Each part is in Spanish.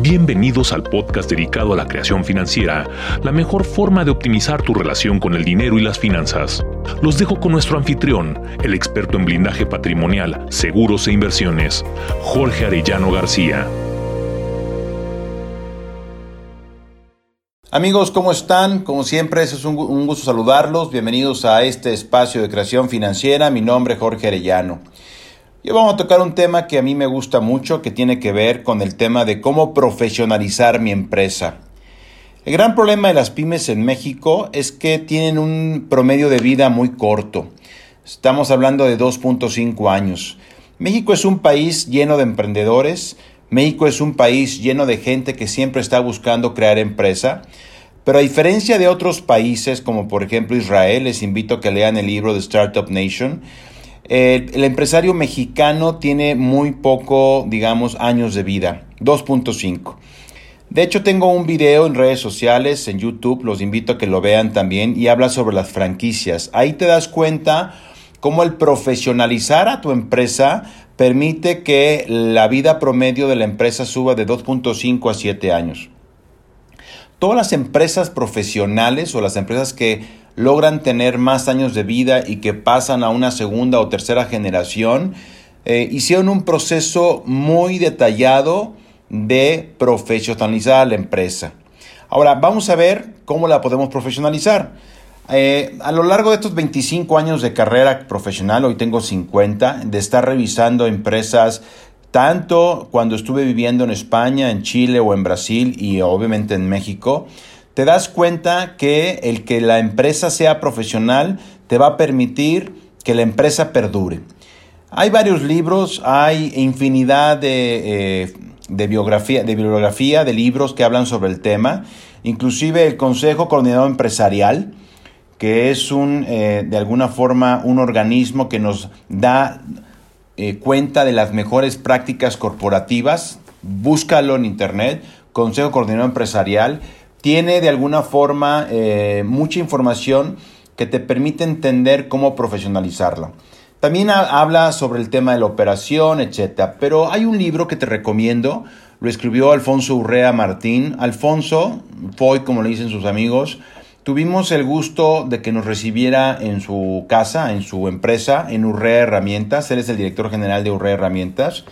Bienvenidos al podcast dedicado a la creación financiera, la mejor forma de optimizar tu relación con el dinero y las finanzas. Los dejo con nuestro anfitrión, el experto en blindaje patrimonial, seguros e inversiones, Jorge Arellano García. Amigos, ¿cómo están? Como siempre, es un, gusto saludarlos. Bienvenidos a este espacio de creación financiera. Mi nombre es Jorge Arellano. Hoy vamos a tocar un tema que a mí me gusta mucho, que tiene que ver con el tema de cómo profesionalizar mi empresa. El gran problema de las pymes en México es que tienen un promedio de vida muy corto. Estamos hablando de 2.5 años. México es un país lleno de emprendedores, México es un país lleno de gente que siempre está buscando crear empresa, pero a diferencia de otros países como por ejemplo Israel, les invito a que lean el libro de Startup Nation, el empresario mexicano tiene muy poco, digamos, años de vida, 2.5. De hecho, tengo un video en redes sociales, en YouTube, los invito a que lo vean también, y habla sobre las franquicias. Ahí te das cuenta cómo el profesionalizar a tu empresa permite que la vida promedio de la empresa suba de 2.5 a 7 años. Todas las empresas profesionales o las empresas que logran tener más años de vida y que pasan a una segunda o tercera generación, eh, hicieron un proceso muy detallado de profesionalizar a la empresa. Ahora, vamos a ver cómo la podemos profesionalizar. Eh, a lo largo de estos 25 años de carrera profesional, hoy tengo 50, de estar revisando empresas, tanto cuando estuve viviendo en España, en Chile o en Brasil y obviamente en México, te das cuenta que el que la empresa sea profesional te va a permitir que la empresa perdure. Hay varios libros, hay infinidad de, eh, de, biografía, de bibliografía, de libros que hablan sobre el tema, inclusive el Consejo Coordinador Empresarial, que es un, eh, de alguna forma un organismo que nos da eh, cuenta de las mejores prácticas corporativas. Búscalo en internet, Consejo Coordinador Empresarial tiene de alguna forma eh, mucha información que te permite entender cómo profesionalizarla. También habla sobre el tema de la operación, etc. Pero hay un libro que te recomiendo, lo escribió Alfonso Urrea Martín. Alfonso, Foy, como le dicen sus amigos, tuvimos el gusto de que nos recibiera en su casa, en su empresa, en Urrea Herramientas. Él es el director general de Urrea Herramientas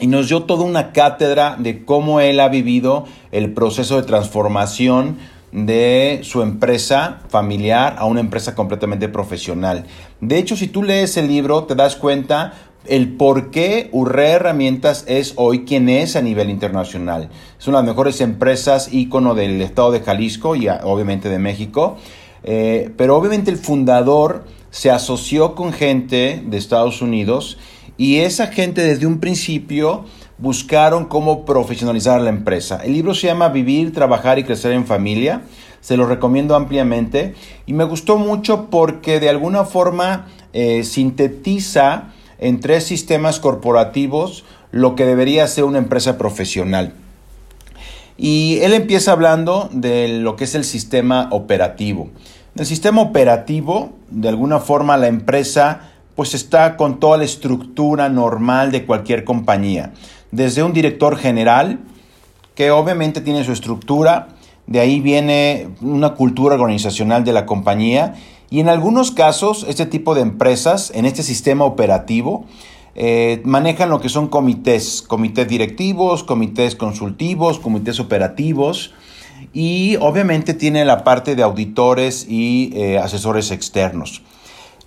y nos dio toda una cátedra de cómo él ha vivido el proceso de transformación de su empresa familiar a una empresa completamente profesional. De hecho, si tú lees el libro, te das cuenta el por qué Urrea Herramientas es hoy quien es a nivel internacional. Es una de las mejores empresas ícono del estado de Jalisco y obviamente de México. Eh, pero obviamente el fundador se asoció con gente de Estados Unidos y esa gente desde un principio buscaron cómo profesionalizar la empresa. El libro se llama Vivir, Trabajar y Crecer en Familia. Se lo recomiendo ampliamente. Y me gustó mucho porque de alguna forma eh, sintetiza en tres sistemas corporativos lo que debería ser una empresa profesional. Y él empieza hablando de lo que es el sistema operativo. El sistema operativo, de alguna forma, la empresa pues está con toda la estructura normal de cualquier compañía. Desde un director general, que obviamente tiene su estructura, de ahí viene una cultura organizacional de la compañía y en algunos casos este tipo de empresas en este sistema operativo eh, manejan lo que son comités, comités directivos, comités consultivos, comités operativos y obviamente tiene la parte de auditores y eh, asesores externos.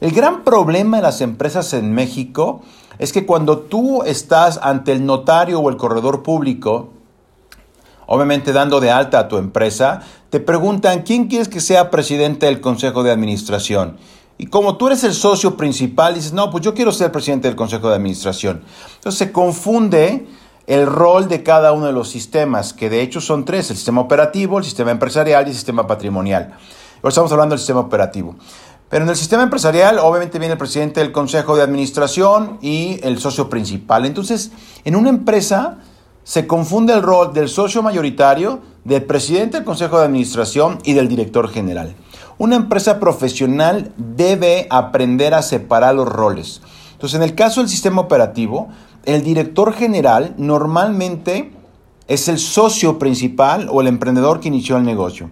El gran problema de las empresas en México es que cuando tú estás ante el notario o el corredor público, obviamente dando de alta a tu empresa, te preguntan quién quieres que sea presidente del consejo de administración. Y como tú eres el socio principal, dices, no, pues yo quiero ser presidente del consejo de administración. Entonces se confunde el rol de cada uno de los sistemas, que de hecho son tres, el sistema operativo, el sistema empresarial y el sistema patrimonial. Ahora estamos hablando del sistema operativo. Pero en el sistema empresarial, obviamente viene el presidente del consejo de administración y el socio principal. Entonces, en una empresa se confunde el rol del socio mayoritario, del presidente del consejo de administración y del director general. Una empresa profesional debe aprender a separar los roles. Entonces, en el caso del sistema operativo, el director general normalmente es el socio principal o el emprendedor que inició el negocio.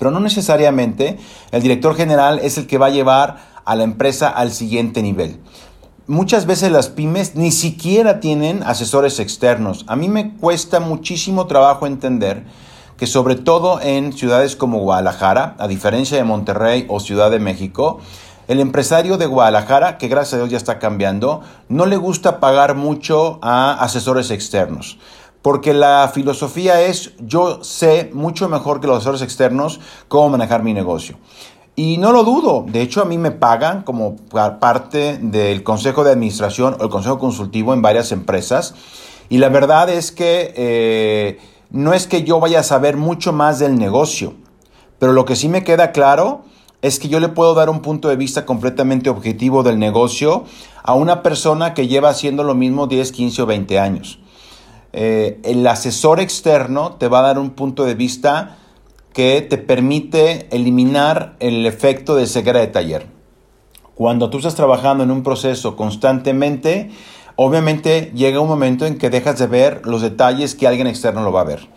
Pero no necesariamente el director general es el que va a llevar a la empresa al siguiente nivel. Muchas veces las pymes ni siquiera tienen asesores externos. A mí me cuesta muchísimo trabajo entender que sobre todo en ciudades como Guadalajara, a diferencia de Monterrey o Ciudad de México, el empresario de Guadalajara, que gracias a Dios ya está cambiando, no le gusta pagar mucho a asesores externos. Porque la filosofía es, yo sé mucho mejor que los asesores externos cómo manejar mi negocio. Y no lo dudo, de hecho a mí me pagan como parte del consejo de administración o el consejo consultivo en varias empresas. Y la verdad es que eh, no es que yo vaya a saber mucho más del negocio, pero lo que sí me queda claro es que yo le puedo dar un punto de vista completamente objetivo del negocio a una persona que lleva haciendo lo mismo 10, 15 o 20 años. Eh, el asesor externo te va a dar un punto de vista que te permite eliminar el efecto de ceguera de taller. Cuando tú estás trabajando en un proceso constantemente, obviamente llega un momento en que dejas de ver los detalles que alguien externo lo va a ver.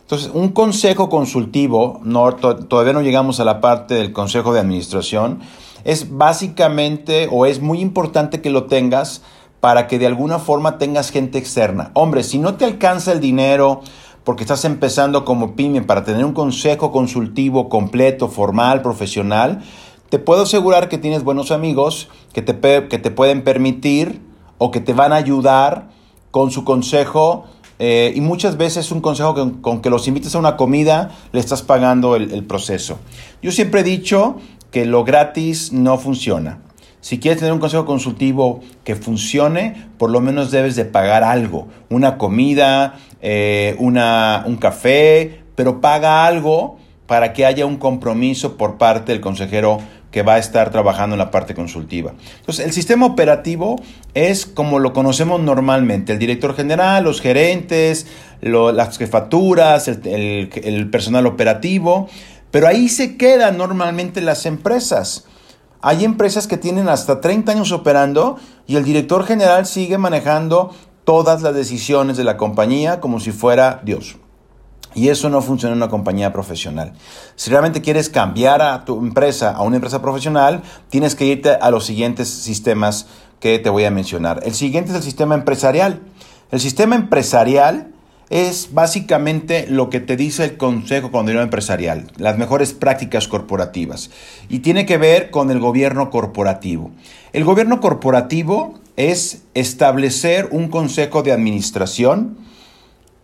Entonces, un consejo consultivo, no, todavía no llegamos a la parte del consejo de administración, es básicamente o es muy importante que lo tengas para que de alguna forma tengas gente externa. Hombre, si no te alcanza el dinero porque estás empezando como pyme para tener un consejo consultivo completo, formal, profesional, te puedo asegurar que tienes buenos amigos que te, que te pueden permitir o que te van a ayudar con su consejo eh, y muchas veces un consejo con, que los invites a una comida le estás pagando el, proceso. Yo siempre he dicho que lo gratis no funciona. Si quieres tener un consejo consultivo que funcione, por lo menos debes de pagar algo, una comida, eh, una, un café, pero paga algo para que haya un compromiso por parte del consejero que va a estar trabajando en la parte consultiva. Entonces, el sistema operativo es como lo conocemos normalmente, el director general, los gerentes, las jefaturas, el, el personal operativo, pero ahí se quedan normalmente las empresas. Hay empresas que tienen hasta 30 años operando y el director general sigue manejando todas las decisiones de la compañía como si fuera Dios. Y eso no funciona en una compañía profesional. Si realmente quieres cambiar a tu empresa a una empresa profesional, tienes que irte a los siguientes sistemas que te voy a mencionar. El siguiente es el sistema empresarial. El sistema empresarial es básicamente lo que te dice el Consejo Condeno Empresarial, las mejores prácticas corporativas. Y tiene que ver con el gobierno corporativo. El gobierno corporativo es establecer un consejo de administración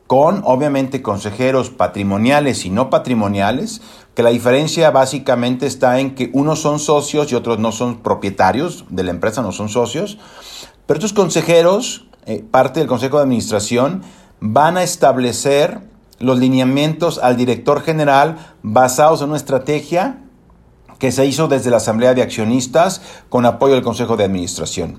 con obviamente consejeros patrimoniales y no patrimoniales, que la diferencia básicamente está en que unos son socios y otros no son propietarios de la empresa, no son socios, pero estos consejeros, eh, parte del Consejo de Administración, van a establecer los lineamientos al director general basados en una estrategia que se hizo desde la Asamblea de Accionistas con apoyo del Consejo de Administración.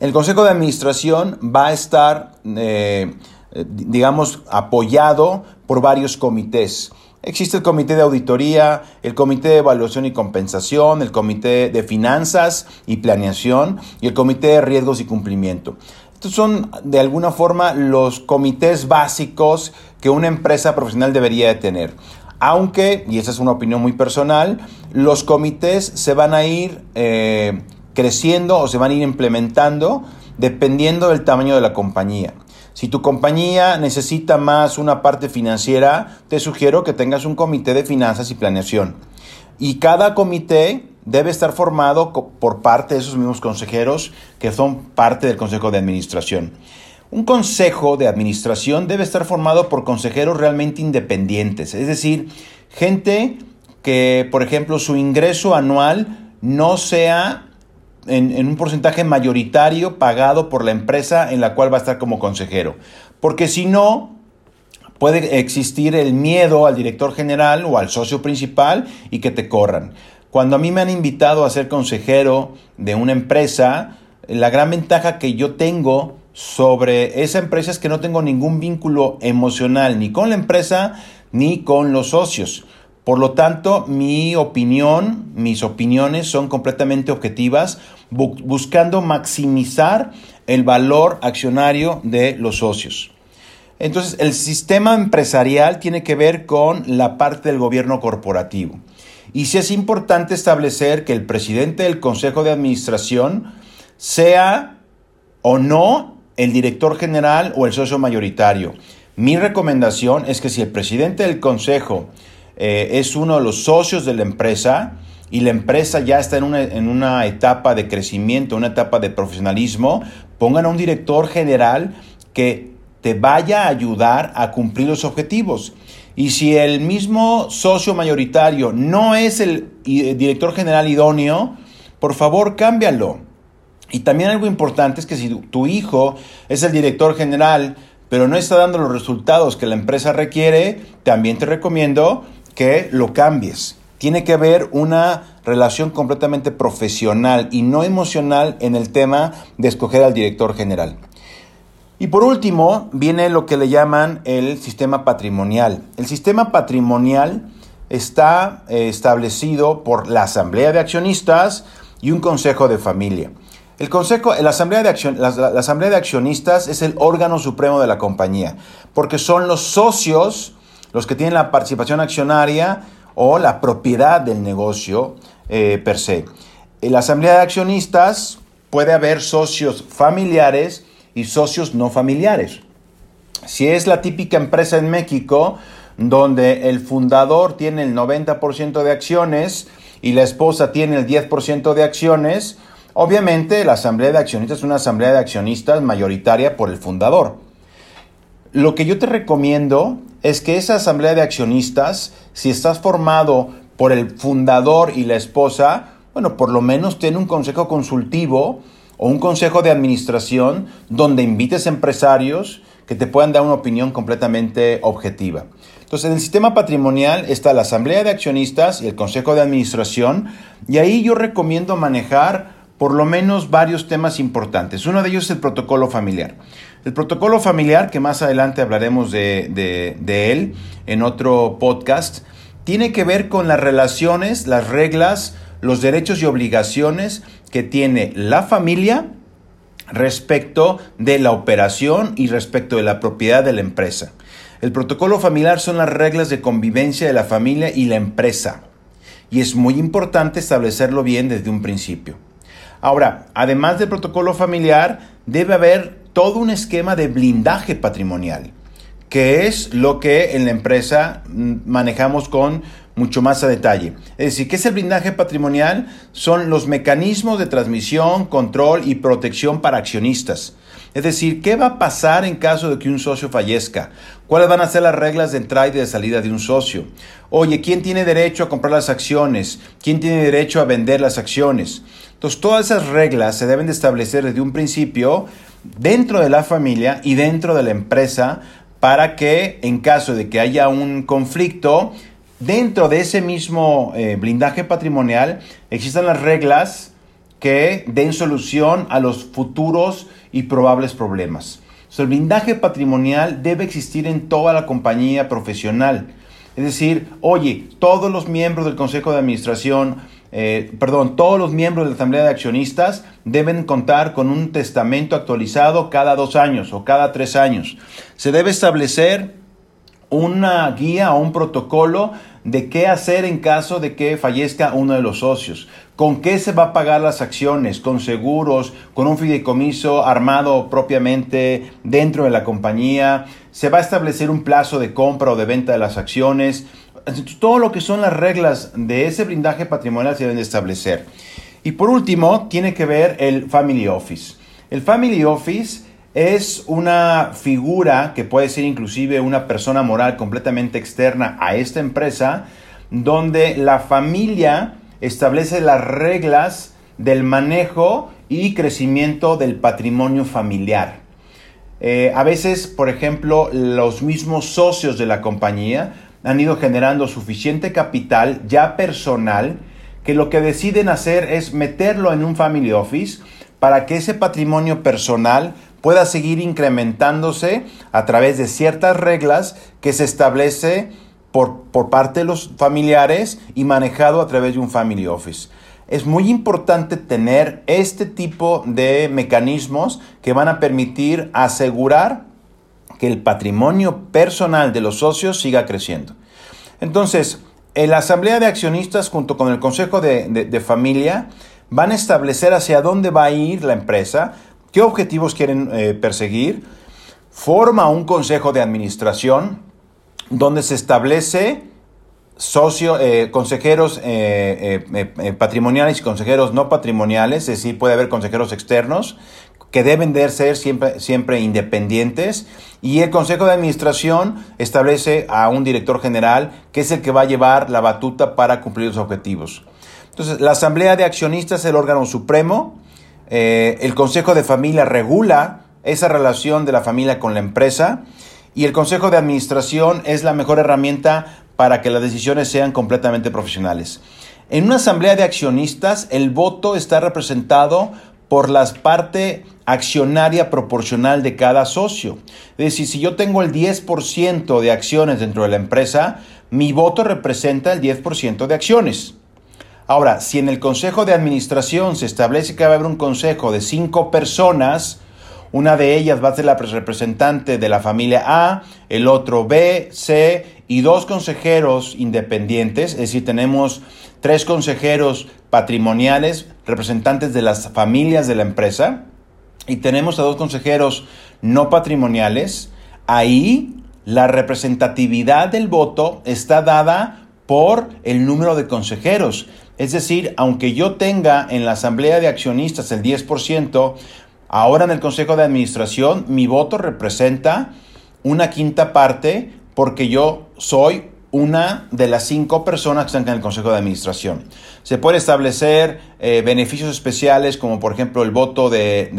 El Consejo de Administración va a estar... Eh, digamos, apoyado por varios comités. Existe el comité de auditoría, el comité de evaluación y compensación, el comité de finanzas y planeación y el comité de riesgos y cumplimiento. Estos son de alguna forma los comités básicos que una empresa profesional debería de tener. Aunque, y esa es una opinión muy personal, los comités se van a ir eh, creciendo o se van a ir implementando dependiendo del tamaño de la compañía. Si tu compañía necesita más una parte financiera, te sugiero que tengas un comité de finanzas y planeación. Y cada comité debe estar formado por parte de esos mismos consejeros que son parte del consejo de administración. Un consejo de administración debe estar formado por consejeros realmente independientes, es decir, gente que, por ejemplo, su ingreso anual no sea en, un porcentaje mayoritario pagado por la empresa en la cual va a estar como consejero. Porque si no, puede existir el miedo al director general o al socio principal y que te corran. Cuando a mí me han invitado a ser consejero de una empresa, la gran ventaja que yo tengo sobre esa empresa es que no tengo ningún vínculo emocional ni con la empresa ni con los socios. Por lo tanto, mi opinión, mis opiniones son completamente objetivas, buscando maximizar el valor accionario de los socios. Entonces, el sistema empresarial tiene que ver con la parte del gobierno corporativo. Y sí es importante establecer que el presidente del Consejo de Administración sea o no el director general o el socio mayoritario. Mi recomendación es que si el presidente del Consejo eh, es uno de los socios de la empresa y la empresa ya está en una, en una etapa de crecimiento, una etapa de profesionalismo, pongan a un director general que te vaya a ayudar a cumplir los objetivos. Y si el mismo socio mayoritario no es el director general idóneo, por favor cámbialo. Y también algo importante es que si tu hijo es el director general, pero no está dando los resultados que la empresa requiere, también te recomiendo que lo cambies. Tiene que haber una relación completamente profesional y no emocional en el tema de escoger al director general. Y por último, viene lo que le llaman el sistema patrimonial. El sistema patrimonial está eh, establecido por la Asamblea de Accionistas y un Consejo de Familia. El consejo, la asamblea, de la, asamblea de Accionistas es el órgano supremo de la compañía, porque son los socios los que tienen la participación accionaria o la propiedad del negocio eh, per se. En la asamblea de accionistas puede haber socios familiares y socios no familiares. Si es la típica empresa en México donde el fundador tiene el 90% de acciones y la esposa tiene el 10% de acciones, obviamente la asamblea de accionistas es una asamblea de accionistas mayoritaria por el fundador. Lo que yo te recomiendo es que esa asamblea de accionistas, si estás formado por el fundador y la esposa, bueno, por lo menos tiene un consejo consultivo o un consejo de administración donde invites empresarios que te puedan dar una opinión completamente objetiva. Entonces, en el sistema patrimonial está la asamblea de accionistas y el consejo de administración, y ahí yo recomiendo manejar por lo menos varios temas importantes. Uno de ellos es el protocolo familiar. El protocolo familiar, que más adelante hablaremos de, de él en otro podcast, tiene que ver con las relaciones, las reglas, los derechos y obligaciones que tiene la familia respecto de la operación y respecto de la propiedad de la empresa. El protocolo familiar son las reglas de convivencia de la familia y la empresa. Y es muy importante establecerlo bien desde un principio. Ahora, además del protocolo familiar, debe haber todo un esquema de blindaje patrimonial, que es lo que en la empresa mm, manejamos con mucho más a detalle. Es decir, ¿qué es el blindaje patrimonial? Son los mecanismos de transmisión, control y protección para accionistas. Es decir, ¿qué va a pasar en caso de que un socio fallezca? ¿Cuáles van a ser las reglas de entrada y de salida de un socio? Oye, ¿quién tiene derecho a comprar las acciones? ¿Quién tiene derecho a vender las acciones? Entonces, todas esas reglas se deben de establecer desde un principio dentro de la familia y dentro de la empresa para que en caso de que haya un conflicto, dentro de ese mismo eh, blindaje patrimonial existan las reglas que den solución a los futuros y probables problemas. el blindaje patrimonial debe existir en toda la compañía profesional. Es decir, oye, todos los miembros del Consejo de Administración, eh, perdón, todos los miembros de la Asamblea de Accionistas deben contar con un testamento actualizado cada dos años o cada tres años. Se debe establecer una guía o un protocolo de qué hacer en caso de que fallezca uno de los socios. ¿Con qué se va a pagar las acciones? ¿Con seguros? ¿Con un fideicomiso armado propiamente dentro de la compañía? ¿Se va a establecer un plazo de compra o de venta de las acciones? Todo lo que son las reglas de ese blindaje patrimonial se deben establecer. Y por último, tiene que ver el Family Office. El Family Office es una figura que puede ser inclusive una persona moral completamente externa a esta empresa, donde la familia establece las reglas del manejo y crecimiento del patrimonio familiar. Eh, a veces, por ejemplo, los mismos socios de la compañía han ido generando suficiente capital ya personal que lo que deciden hacer es meterlo en un family office para que ese patrimonio personal pueda seguir incrementándose a través de ciertas reglas que se establece por, por, parte de los familiares y manejado a través de un family office. Es muy importante tener este tipo de mecanismos que van a permitir asegurar que el patrimonio personal de los socios siga creciendo. Entonces, la asamblea de accionistas junto con el consejo de, familia van a establecer hacia dónde va a ir la empresa, qué objetivos quieren eh, perseguir, forma un consejo de administración donde se establece socio, eh, consejeros eh, patrimoniales y consejeros no patrimoniales, es decir, puede haber consejeros externos que deben de ser siempre, siempre independientes y el Consejo de Administración establece a un director general que es el que va a llevar la batuta para cumplir los objetivos. Entonces, la Asamblea de Accionistas es el órgano supremo, eh, el Consejo de Familia regula esa relación de la familia con la empresa y el Consejo de Administración es la mejor herramienta para que las decisiones sean completamente profesionales. En una asamblea de accionistas, el voto está representado por la parte accionaria proporcional de cada socio. Es decir, si yo tengo el 10% de acciones dentro de la empresa, mi voto representa el 10% de acciones. Ahora, si en el consejo de administración se establece que va a haber un consejo de cinco personas, una de ellas va a ser la representante de la familia A, el otro B, C y dos consejeros independientes, es decir, tenemos tres consejeros patrimoniales, representantes de las familias de la empresa, y tenemos a dos consejeros no patrimoniales, ahí la representatividad del voto está dada por el número de consejeros. Es decir, aunque yo tenga en la asamblea de accionistas el 10%, ahora en el consejo de administración mi voto representa una quinta parte porque yo soy una de las cinco personas que están en el Consejo de Administración. Se puede establecer eh, beneficios especiales como por ejemplo el voto, de,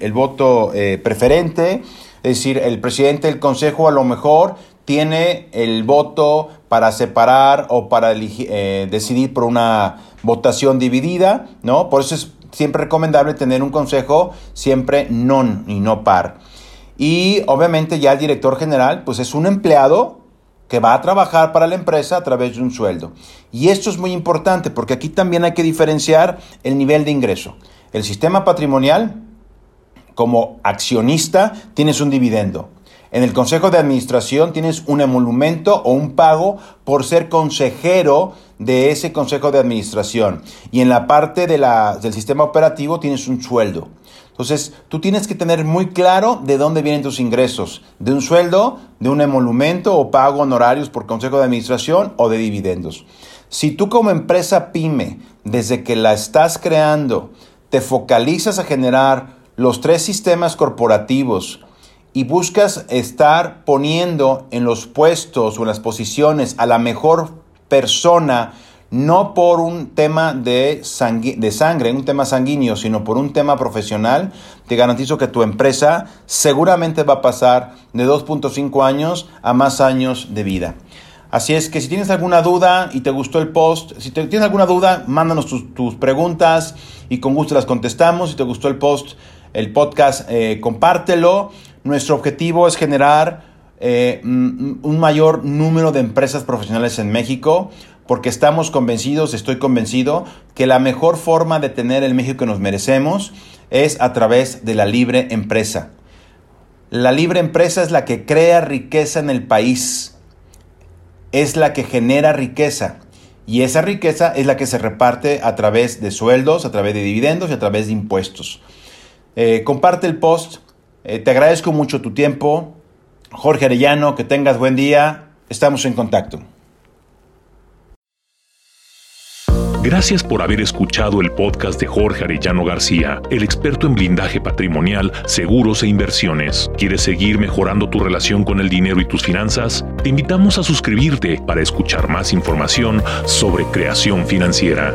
el, voto eh, preferente, es decir, el presidente del Consejo a lo mejor tiene el voto para separar o para eh, decidir por una votación dividida, ¿no? Por eso es siempre recomendable tener un consejo siempre non y no par. Y obviamente ya el director general, pues es un empleado que va a trabajar para la empresa a través de un sueldo. Y esto es muy importante porque aquí también hay que diferenciar el nivel de ingreso. El sistema patrimonial, como accionista, tienes un dividendo. En el consejo de administración tienes un emolumento o un pago por ser consejero de ese consejo de administración. Y en la parte del sistema operativo tienes un sueldo. Entonces, tú tienes que tener muy claro de dónde vienen tus ingresos, de un sueldo, de un emolumento o pago honorarios por consejo de administración o de dividendos. Si tú como empresa pyme, desde que la estás creando, te focalizas a generar los tres sistemas corporativos y buscas estar poniendo en los puestos o en las posiciones a la mejor persona no por un tema de, de sangre, un tema sanguíneo, sino por un tema profesional, te garantizo que tu empresa seguramente va a pasar de 2.5 años a más años de vida. Así es que si tienes alguna duda y te gustó el post, si tienes alguna duda, mándanos tus, preguntas y con gusto las contestamos. Si te gustó el post, el podcast, eh, compártelo. Nuestro objetivo es generar eh, un mayor número de empresas profesionales en México porque estamos convencidos, estoy convencido, que la mejor forma de tener el México que nos merecemos es a través de la libre empresa. La libre empresa es la que crea riqueza en el país, es la que genera riqueza y esa riqueza es la que se reparte a través de sueldos, a través de dividendos y a través de impuestos. Eh, comparte el post, eh, te agradezco mucho tu tiempo. Jorge Arellano, que tengas buen día, estamos en contacto. Gracias por haber escuchado el podcast de Jorge Arellano García, el experto en blindaje patrimonial, seguros e inversiones. ¿Quieres seguir mejorando tu relación con el dinero y tus finanzas? Te invitamos a suscribirte para escuchar más información sobre creación financiera.